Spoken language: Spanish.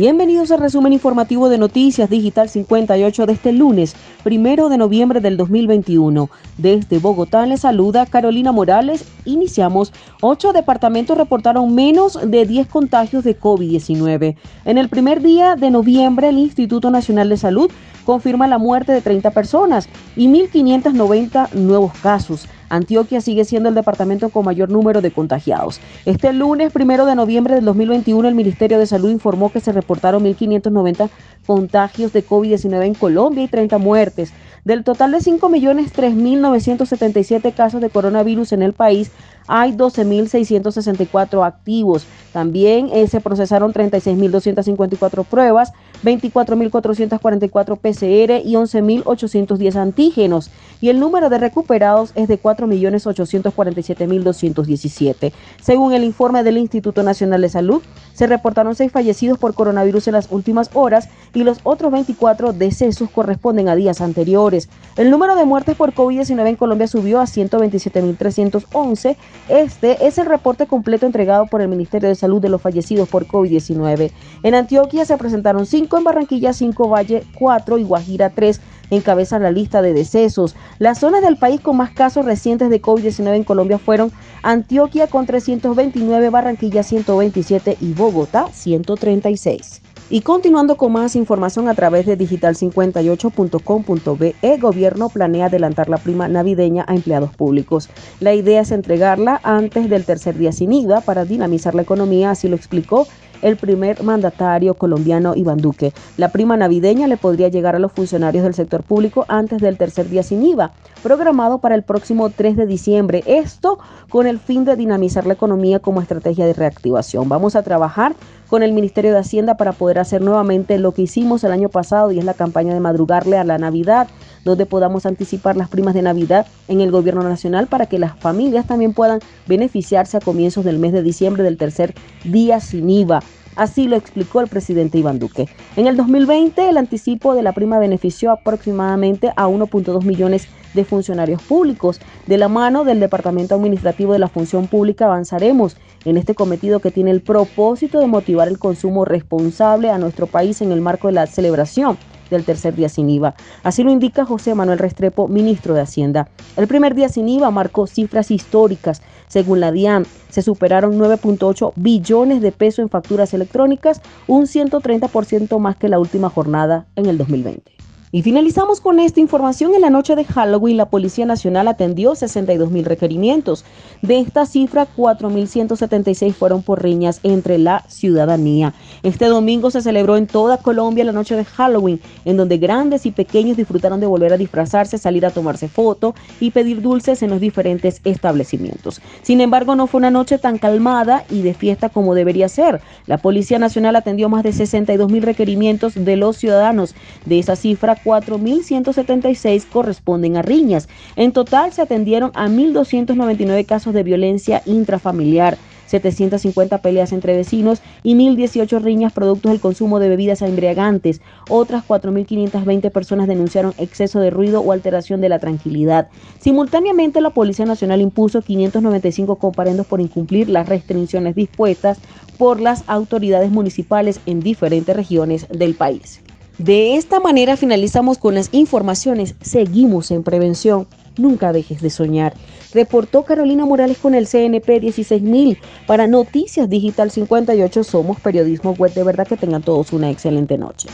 Bienvenidos al resumen informativo de Noticias Digital 58 de este lunes, primero de noviembre del 2021. Desde Bogotá les saluda Carolina Morales. Iniciamos. Ocho departamentos reportaron menos de 10 contagios de COVID-19. En el primer día de noviembre, el Instituto Nacional de Salud confirma la muerte de 30 personas y 1.590 nuevos casos. Antioquia sigue siendo el departamento con mayor número de contagiados. Este lunes, primero de noviembre del 2021, el Ministerio de Salud informó que se reportaron 1.590 contagios de COVID-19 en Colombia y 30 muertes. Del total de 5.003.977 casos de coronavirus en el país, hay 12.664 activos. También eh, se procesaron 36.254 pruebas, 24.444 PCR y 11.810 antígenos. Y el número de recuperados es de 4.847.217. Según el informe del Instituto Nacional de Salud, se reportaron seis fallecidos por coronavirus en las últimas horas y los otros 24 decesos corresponden a días anteriores. El número de muertes por COVID-19 en Colombia subió a 127.311 este es el reporte completo entregado por el Ministerio de Salud de los fallecidos por COVID-19. En Antioquia se presentaron 5, en Barranquilla 5, Valle 4 y Guajira 3 encabezan la lista de decesos. Las zonas del país con más casos recientes de COVID-19 en Colombia fueron Antioquia con 329, Barranquilla 127 y Bogotá 136. Y continuando con más información a través de digital58.com.be, gobierno planea adelantar la prima navideña a empleados públicos. La idea es entregarla antes del tercer día sin IVA para dinamizar la economía, así lo explicó el primer mandatario colombiano Iván Duque. La prima navideña le podría llegar a los funcionarios del sector público antes del tercer día sin IVA, programado para el próximo 3 de diciembre. Esto con el fin de dinamizar la economía como estrategia de reactivación. Vamos a trabajar con el Ministerio de Hacienda para poder hacer nuevamente lo que hicimos el año pasado y es la campaña de madrugarle a la Navidad, donde podamos anticipar las primas de Navidad en el gobierno nacional para que las familias también puedan beneficiarse a comienzos del mes de diciembre del tercer día sin IVA. Así lo explicó el presidente Iván Duque. En el 2020, el anticipo de la prima benefició aproximadamente a 1.2 millones de funcionarios públicos. De la mano del Departamento Administrativo de la Función Pública avanzaremos en este cometido que tiene el propósito de motivar el consumo responsable a nuestro país en el marco de la celebración del tercer día sin IVA. Así lo indica José Manuel Restrepo, ministro de Hacienda. El primer día sin IVA marcó cifras históricas. Según la DIAN, se superaron 9.8 billones de pesos en facturas electrónicas, un 130% más que la última jornada en el 2020. Y finalizamos con esta información. En la noche de Halloween, la Policía Nacional atendió 62 mil requerimientos. De esta cifra, 4.176 fueron por riñas entre la ciudadanía. Este domingo se celebró en toda Colombia la noche de Halloween, en donde grandes y pequeños disfrutaron de volver a disfrazarse, salir a tomarse fotos y pedir dulces en los diferentes establecimientos. Sin embargo, no fue una noche tan calmada y de fiesta como debería ser. La Policía Nacional atendió más de 62 mil requerimientos de los ciudadanos. De esa cifra, 4.176 corresponden a riñas. En total se atendieron a 1.299 casos de violencia intrafamiliar. 750 peleas entre vecinos y 1.018 riñas productos del consumo de bebidas embriagantes. Otras 4.520 personas denunciaron exceso de ruido o alteración de la tranquilidad. Simultáneamente, la Policía Nacional impuso 595 comparendos por incumplir las restricciones dispuestas por las autoridades municipales en diferentes regiones del país. De esta manera finalizamos con las informaciones. Seguimos en prevención. Nunca dejes de soñar. Reportó Carolina Morales con el CNP 16000 para Noticias Digital 58. Somos periodismo web. De verdad que tengan todos una excelente noche.